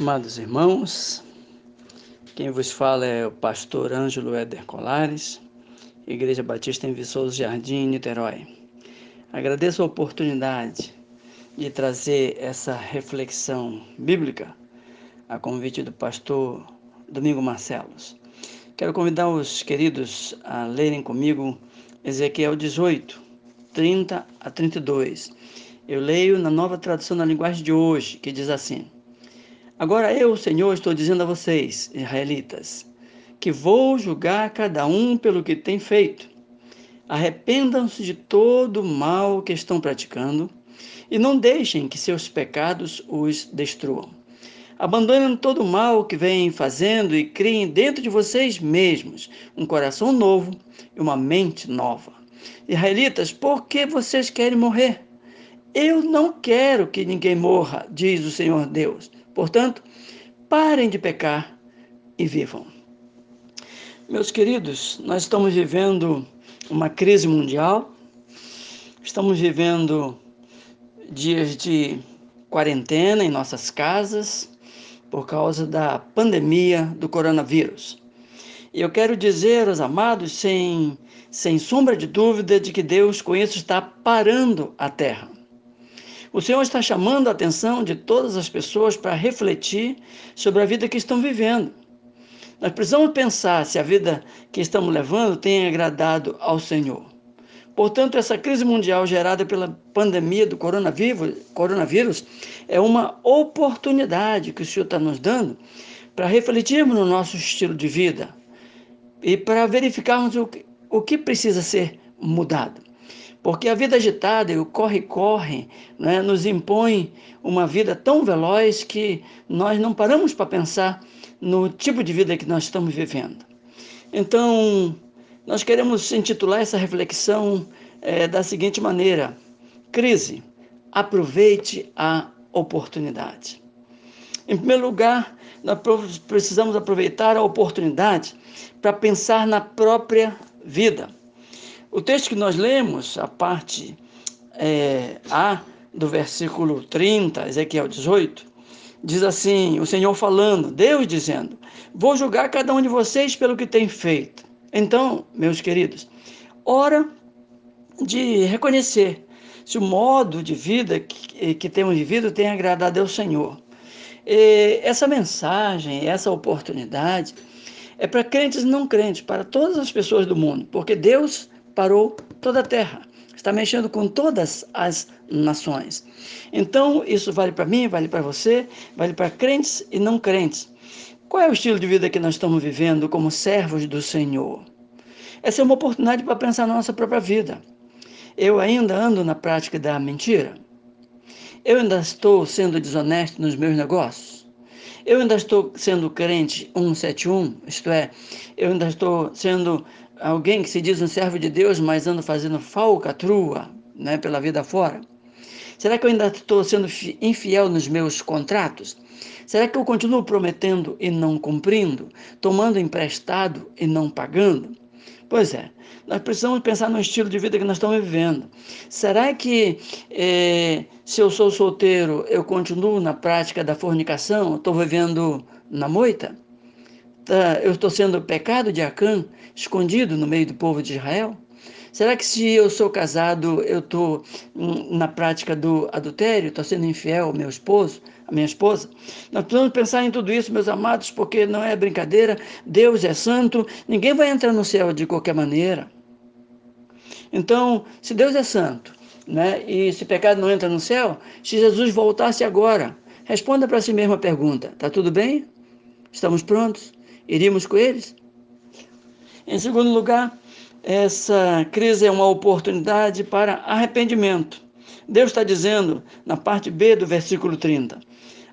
Amados irmãos, quem vos fala é o pastor Ângelo Éder Colares, Igreja Batista em Viçoso Jardim, Niterói. Agradeço a oportunidade de trazer essa reflexão bíblica a convite do pastor Domingo Marcelos. Quero convidar os queridos a lerem comigo Ezequiel 18, 30 a 32. Eu leio na nova tradução na linguagem de hoje, que diz assim: Agora eu, Senhor, estou dizendo a vocês, israelitas, que vou julgar cada um pelo que tem feito. Arrependam-se de todo o mal que estão praticando e não deixem que seus pecados os destruam. Abandonem todo o mal que vêm fazendo e criem dentro de vocês mesmos um coração novo e uma mente nova. Israelitas, por que vocês querem morrer? Eu não quero que ninguém morra, diz o Senhor Deus. Portanto, parem de pecar e vivam. Meus queridos, nós estamos vivendo uma crise mundial, estamos vivendo dias de quarentena em nossas casas por causa da pandemia do coronavírus. E eu quero dizer aos amados, sem, sem sombra de dúvida, de que Deus com isso está parando a terra. O Senhor está chamando a atenção de todas as pessoas para refletir sobre a vida que estão vivendo. Nós precisamos pensar se a vida que estamos levando tem agradado ao Senhor. Portanto, essa crise mundial gerada pela pandemia do coronavírus, é uma oportunidade que o Senhor está nos dando para refletirmos no nosso estilo de vida e para verificarmos o que, o que precisa ser mudado. Porque a vida agitada e o corre-corre né, nos impõe uma vida tão veloz que nós não paramos para pensar no tipo de vida que nós estamos vivendo. Então, nós queremos intitular essa reflexão é, da seguinte maneira: Crise, aproveite a oportunidade. Em primeiro lugar, nós precisamos aproveitar a oportunidade para pensar na própria vida. O texto que nós lemos, a parte é, A do versículo 30, Ezequiel 18, diz assim: o Senhor falando, Deus dizendo: Vou julgar cada um de vocês pelo que tem feito. Então, meus queridos, hora de reconhecer se o modo de vida que, que temos vivido tem agradado ao Senhor. E essa mensagem, essa oportunidade é para crentes e não crentes, para todas as pessoas do mundo, porque Deus parou toda a terra. Está mexendo com todas as nações. Então, isso vale para mim, vale para você, vale para crentes e não crentes. Qual é o estilo de vida que nós estamos vivendo como servos do Senhor? Essa é uma oportunidade para pensar na nossa própria vida. Eu ainda ando na prática da mentira? Eu ainda estou sendo desonesto nos meus negócios? Eu ainda estou sendo crente 171, isto é, eu ainda estou sendo alguém que se diz um servo de Deus, mas anda fazendo falcatrua né, pela vida fora? Será que eu ainda estou sendo infiel nos meus contratos? Será que eu continuo prometendo e não cumprindo? Tomando emprestado e não pagando? Pois é, nós precisamos pensar no estilo de vida que nós estamos vivendo. Será que é, se eu sou solteiro, eu continuo na prática da fornicação? Estou vivendo na moita? Tá, eu estou sendo pecado de Acã, escondido no meio do povo de Israel? Será que se eu sou casado, eu estou na prática do adultério, estou sendo infiel ao meu esposo, à minha esposa? Nós precisamos pensar em tudo isso, meus amados, porque não é brincadeira, Deus é santo, ninguém vai entrar no céu de qualquer maneira. Então, se Deus é santo, né, e se pecado não entra no céu, se Jesus voltasse agora, responda para si mesmo a pergunta: está tudo bem? Estamos prontos? Iríamos com eles? Em segundo lugar, essa crise é uma oportunidade para arrependimento. Deus está dizendo na parte B do versículo 30: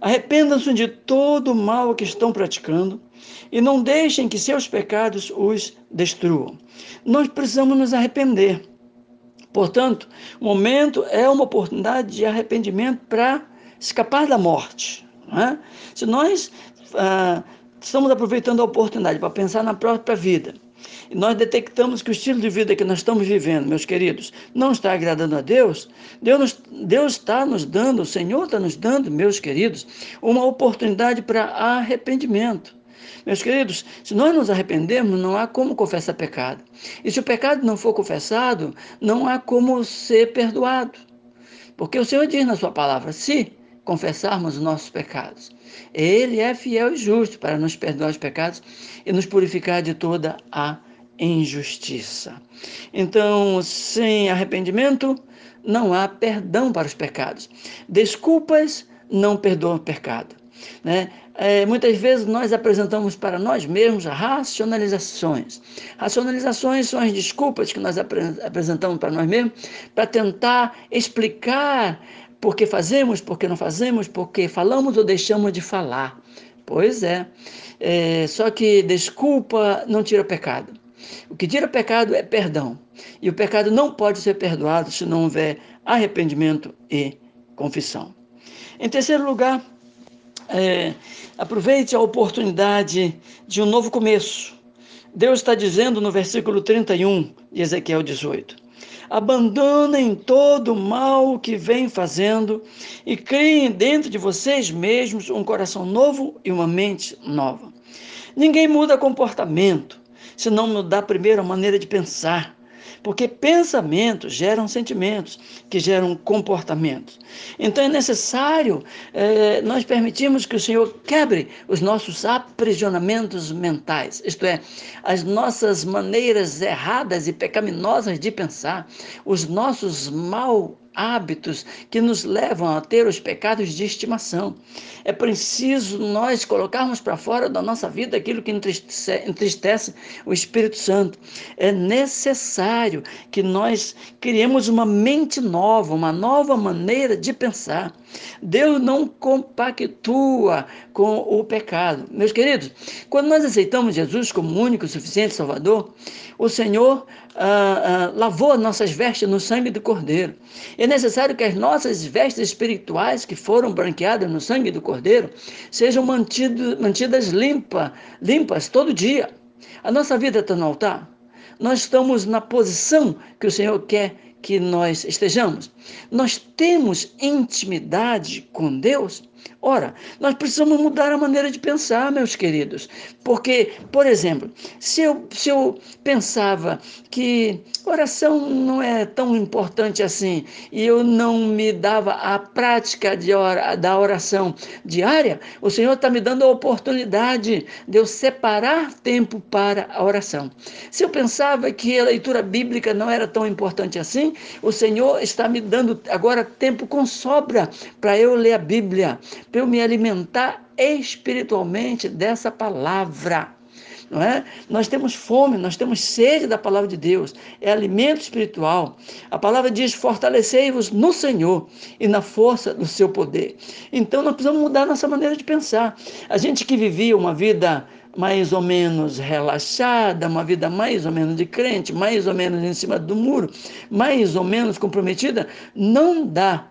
Arrependam-se de todo o mal que estão praticando e não deixem que seus pecados os destruam. Nós precisamos nos arrepender. Portanto, o momento é uma oportunidade de arrependimento para escapar da morte. É? Se nós ah, estamos aproveitando a oportunidade para pensar na própria vida e nós detectamos que o estilo de vida que nós estamos vivendo, meus queridos, não está agradando a Deus, Deus, Deus está nos dando, o Senhor está nos dando, meus queridos, uma oportunidade para arrependimento. Meus queridos, se nós nos arrependermos, não há como confessar pecado. E se o pecado não for confessado, não há como ser perdoado. Porque o Senhor diz na sua palavra: se confessarmos os nossos pecados, Ele é fiel e justo para nos perdoar os pecados e nos purificar de toda a injustiça. Então, sem arrependimento, não há perdão para os pecados. Desculpas não perdoam o pecado. Né? É, muitas vezes nós apresentamos para nós mesmos racionalizações. Racionalizações são as desculpas que nós apresentamos para nós mesmos para tentar explicar por que fazemos, por que não fazemos, por que falamos ou deixamos de falar. Pois é. é só que desculpa não tira pecado. O que tira pecado é perdão. E o pecado não pode ser perdoado se não houver arrependimento e confissão. Em terceiro lugar, é, aproveite a oportunidade de um novo começo. Deus está dizendo no versículo 31 de Ezequiel 18: Abandonem todo o mal que vem fazendo e criem dentro de vocês mesmos um coração novo e uma mente nova. Ninguém muda comportamento se não mudar primeiro a maneira de pensar porque pensamentos geram sentimentos, que geram comportamentos. Então é necessário é, nós permitirmos que o Senhor quebre os nossos aprisionamentos mentais, isto é, as nossas maneiras erradas e pecaminosas de pensar, os nossos mal hábitos que nos levam a ter os pecados de estimação. É preciso nós colocarmos para fora da nossa vida aquilo que entristece, entristece o Espírito Santo. É necessário que nós criemos uma mente nova, uma nova maneira de pensar. Deus não compactua com o pecado. Meus queridos, quando nós aceitamos Jesus como único, suficiente Salvador, o Senhor ah, ah, lavou as nossas vestes no sangue do Cordeiro. É necessário que as nossas vestes espirituais, que foram branqueadas no sangue do Cordeiro, sejam mantido, mantidas limpa, limpas todo dia. A nossa vida está no altar. Nós estamos na posição que o Senhor quer que nós estejamos. Nós temos intimidade com Deus. Ora, nós precisamos mudar a maneira de pensar, meus queridos. Porque, por exemplo, se eu, se eu pensava que oração não é tão importante assim e eu não me dava a prática de ora, da oração diária, o Senhor está me dando a oportunidade de eu separar tempo para a oração. Se eu pensava que a leitura bíblica não era tão importante assim, o Senhor está me dando agora tempo com sobra para eu ler a Bíblia, para eu me alimentar espiritualmente dessa palavra. Não é? Nós temos fome, nós temos sede da palavra de Deus, é alimento espiritual. A palavra diz: fortalecei-vos no Senhor e na força do seu poder. Então nós precisamos mudar nossa maneira de pensar. A gente que vivia uma vida mais ou menos relaxada, uma vida mais ou menos de crente, mais ou menos em cima do muro, mais ou menos comprometida, não dá,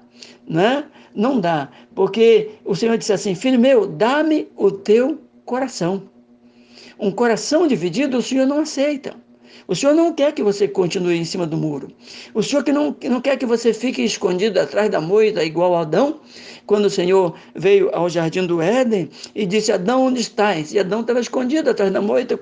né? Não dá, porque o Senhor disse assim: Filho meu, dá-me o teu coração. Um coração dividido o Senhor não aceita. O Senhor não quer que você continue em cima do muro. O Senhor que não, não quer que você fique escondido atrás da moita, igual Adão, quando o Senhor veio ao jardim do Éden e disse: Adão, onde estás? E Adão estava escondido atrás da moita,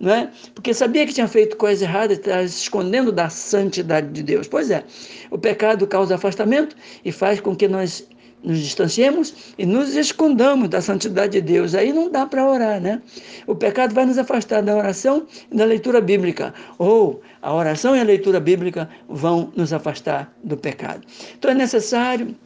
não é? Porque sabia que tinha feito coisa errada e estava se escondendo da santidade de Deus. Pois é, o pecado causa afastamento e faz com que nós nos distanciemos e nos escondamos da santidade de Deus. Aí não dá para orar, né? O pecado vai nos afastar da oração e da leitura bíblica. Ou a oração e a leitura bíblica vão nos afastar do pecado. Então é necessário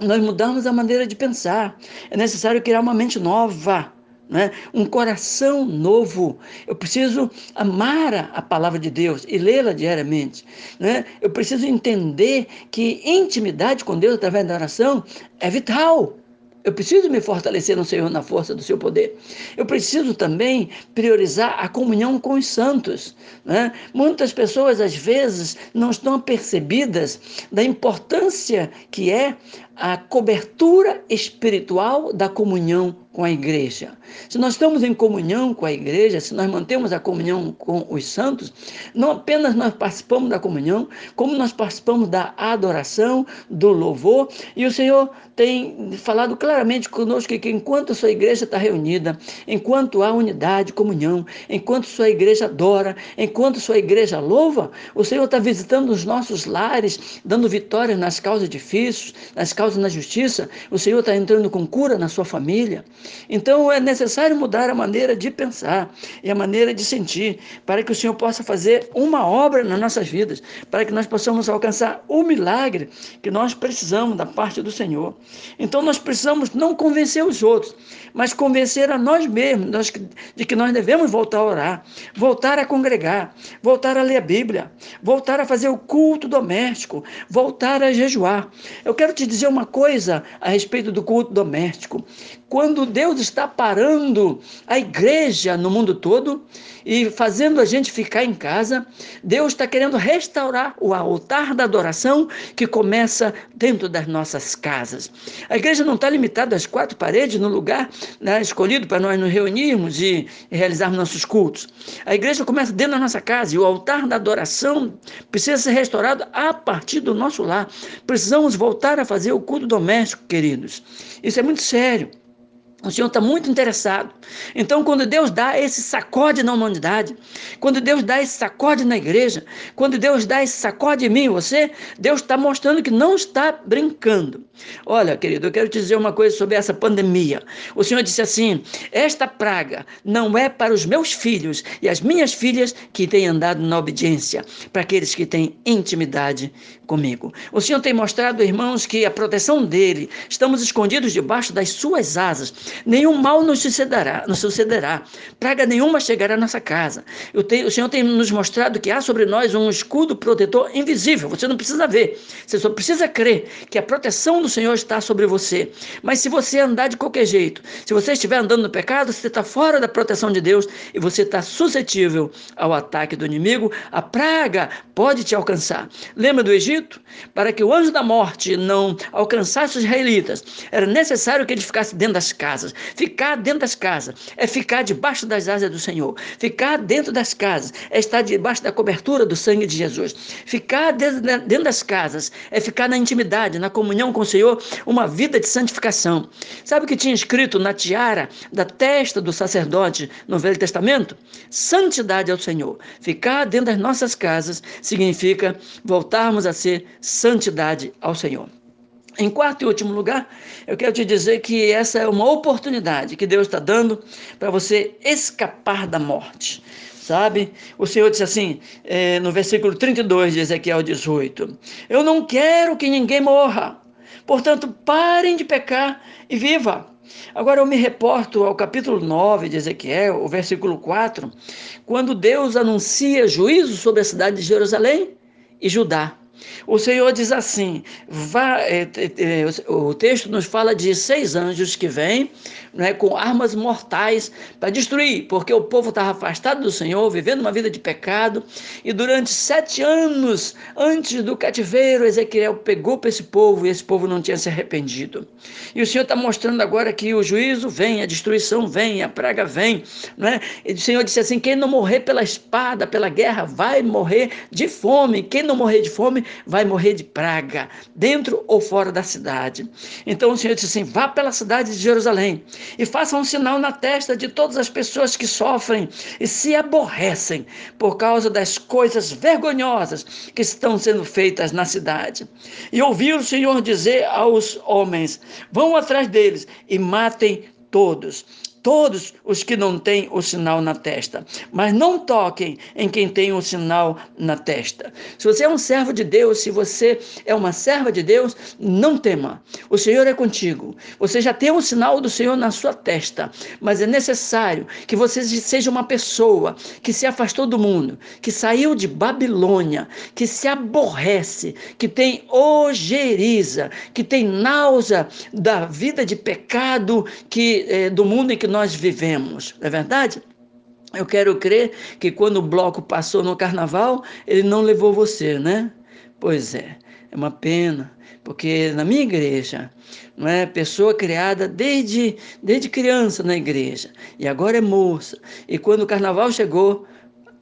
nós mudarmos a maneira de pensar. É necessário criar uma mente nova né? um coração novo. Eu preciso amar a palavra de Deus e lê-la diariamente. Né? Eu preciso entender que intimidade com Deus através da oração é vital. Eu preciso me fortalecer no Senhor na força do seu poder. Eu preciso também priorizar a comunhão com os santos. Né? Muitas pessoas, às vezes, não estão apercebidas da importância que é a cobertura espiritual da comunhão com a igreja. Se nós estamos em comunhão com a igreja, se nós mantemos a comunhão com os santos, não apenas nós participamos da comunhão, como nós participamos da adoração, do louvor, e o Senhor tem falado claramente conosco que enquanto a sua igreja está reunida, enquanto há unidade, comunhão, enquanto sua igreja adora, enquanto sua igreja louva, o Senhor está visitando os nossos lares, dando vitórias nas causas difíceis, nas causas na justiça, o Senhor está entrando com cura na sua família. Então é necessário mudar a maneira de pensar e a maneira de sentir, para que o Senhor possa fazer uma obra nas nossas vidas, para que nós possamos alcançar o milagre que nós precisamos da parte do Senhor. Então nós precisamos não convencer os outros, mas convencer a nós mesmos de que nós devemos voltar a orar, voltar a congregar, voltar a ler a Bíblia, voltar a fazer o culto doméstico, voltar a jejuar. Eu quero te dizer uma coisa a respeito do culto doméstico. Quando Deus está parando a igreja no mundo todo e fazendo a gente ficar em casa, Deus está querendo restaurar o altar da adoração que começa dentro das nossas casas. A igreja não está limitada às quatro paredes no lugar né, escolhido para nós nos reunirmos e realizarmos nossos cultos. A igreja começa dentro da nossa casa e o altar da adoração precisa ser restaurado a partir do nosso lar. Precisamos voltar a fazer o culto doméstico, queridos. Isso é muito sério. O Senhor está muito interessado. Então, quando Deus dá esse sacode na humanidade, quando Deus dá esse sacode na igreja, quando Deus dá esse sacode em mim, você, Deus está mostrando que não está brincando. Olha, querido, eu quero te dizer uma coisa sobre essa pandemia. O Senhor disse assim: esta praga não é para os meus filhos e as minhas filhas que têm andado na obediência, para aqueles que têm intimidade comigo. O Senhor tem mostrado, irmãos, que a proteção dele, estamos escondidos debaixo das suas asas nenhum mal nos sucederá, nos sucederá, praga nenhuma chegará à nossa casa. Tenho, o Senhor tem nos mostrado que há sobre nós um escudo protetor invisível, você não precisa ver, você só precisa crer que a proteção do Senhor está sobre você. Mas se você andar de qualquer jeito, se você estiver andando no pecado, você está fora da proteção de Deus e você está suscetível ao ataque do inimigo, a praga pode te alcançar. Lembra do Egito? Para que o anjo da morte não alcançasse os israelitas, era necessário que ele ficasse dentro das casas casas. Ficar dentro das casas é ficar debaixo das asas do Senhor. Ficar dentro das casas é estar debaixo da cobertura do sangue de Jesus. Ficar dentro das casas é ficar na intimidade, na comunhão com o Senhor, uma vida de santificação. Sabe o que tinha escrito na tiara da testa do sacerdote no Velho Testamento? Santidade ao Senhor. Ficar dentro das nossas casas significa voltarmos a ser santidade ao Senhor. Em quarto e último lugar, eu quero te dizer que essa é uma oportunidade que Deus está dando para você escapar da morte. Sabe? O Senhor disse assim, é, no versículo 32 de Ezequiel 18: Eu não quero que ninguém morra, portanto, parem de pecar e viva. Agora eu me reporto ao capítulo 9 de Ezequiel, o versículo 4, quando Deus anuncia juízo sobre a cidade de Jerusalém e Judá. O Senhor diz assim: vá, é, é, o texto nos fala de seis anjos que vêm né, com armas mortais para destruir, porque o povo estava afastado do Senhor, vivendo uma vida de pecado, e durante sete anos antes do cativeiro, Ezequiel pegou para esse povo e esse povo não tinha se arrependido. E o Senhor está mostrando agora que o juízo vem, a destruição vem, a praga vem. Né? E o Senhor disse assim: quem não morrer pela espada, pela guerra, vai morrer de fome. Quem não morrer de fome, vai morrer de praga, dentro ou fora da cidade. Então o Senhor disse assim: vá pela cidade de Jerusalém e faça um sinal na testa de todas as pessoas que sofrem e se aborrecem por causa das coisas vergonhosas que estão sendo feitas na cidade. E ouviu o Senhor dizer aos homens: vão atrás deles e matem todos todos os que não têm o sinal na testa, mas não toquem em quem tem o sinal na testa. Se você é um servo de Deus, se você é uma serva de Deus, não tema. O Senhor é contigo. Você já tem o sinal do Senhor na sua testa, mas é necessário que você seja uma pessoa que se afastou do mundo, que saiu de Babilônia, que se aborrece, que tem ojeriza, que tem náusea da vida de pecado que é, do mundo em que nós vivemos, é verdade? Eu quero crer que quando o bloco passou no carnaval, ele não levou você, né? Pois é. É uma pena, porque na minha igreja, não é pessoa criada desde, desde criança na igreja, e agora é moça. E quando o carnaval chegou,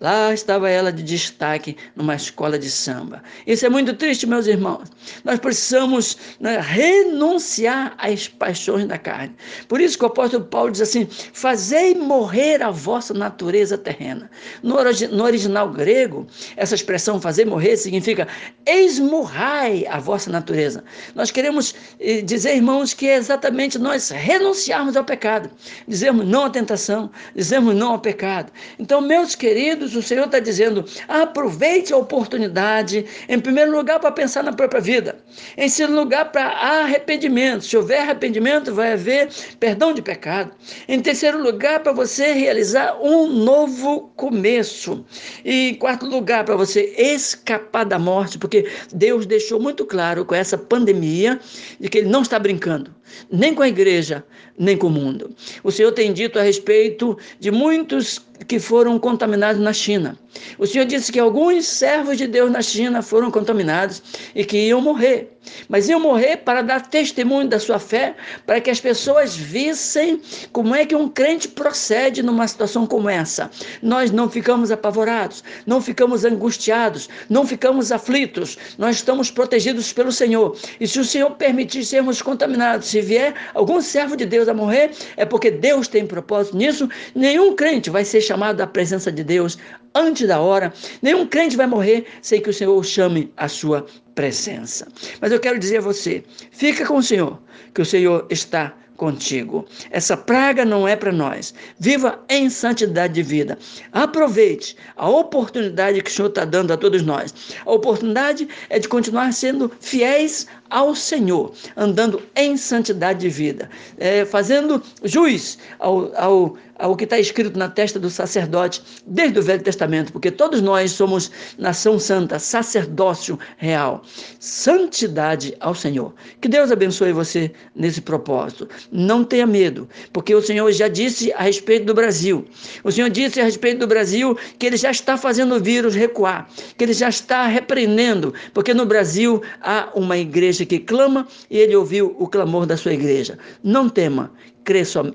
Lá estava ela de destaque numa escola de samba. Isso é muito triste, meus irmãos. Nós precisamos né, renunciar às paixões da carne. Por isso que o apóstolo Paulo diz assim: Fazei morrer a vossa natureza terrena. No, no original grego, essa expressão fazer morrer significa esmurrai a vossa natureza. Nós queremos eh, dizer, irmãos, que é exatamente nós renunciarmos ao pecado, dizermos não à tentação, dizermos não ao pecado. Então, meus queridos, o Senhor está dizendo: aproveite a oportunidade, em primeiro lugar, para pensar na própria vida, em segundo lugar, para arrependimento. Se houver arrependimento, vai haver perdão de pecado. Em terceiro lugar, para você realizar um novo começo. E em quarto lugar, para você escapar da morte, porque Deus deixou muito claro com essa pandemia de que Ele não está brincando, nem com a igreja, nem com o mundo. O Senhor tem dito a respeito de muitos que foram contaminados na China. O Senhor disse que alguns servos de Deus na China foram contaminados e que iam morrer. Mas iam morrer para dar testemunho da sua fé, para que as pessoas vissem como é que um crente procede numa situação como essa. Nós não ficamos apavorados, não ficamos angustiados, não ficamos aflitos. Nós estamos protegidos pelo Senhor. E se o Senhor permitir sermos contaminados, se vier algum servo de Deus a morrer, é porque Deus tem propósito nisso. Nenhum crente vai ser chamado à presença de Deus antes da hora. Nenhum crente vai morrer sem que o Senhor chame à sua presença. Mas eu quero dizer a você: fica com o Senhor, que o Senhor está contigo. Essa praga não é para nós. Viva em santidade de vida. Aproveite a oportunidade que o Senhor está dando a todos nós. A oportunidade é de continuar sendo fiéis ao Senhor, andando em santidade de vida, é, fazendo juiz ao, ao, ao que está escrito na testa do sacerdote desde o Velho Testamento, porque todos nós somos nação santa, sacerdócio real, santidade ao Senhor. Que Deus abençoe você nesse propósito. Não tenha medo, porque o Senhor já disse a respeito do Brasil. O Senhor disse a respeito do Brasil que ele já está fazendo o vírus recuar, que ele já está repreendendo, porque no Brasil há uma igreja que clama e ele ouviu o clamor da sua igreja. Não tema,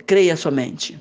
creia somente.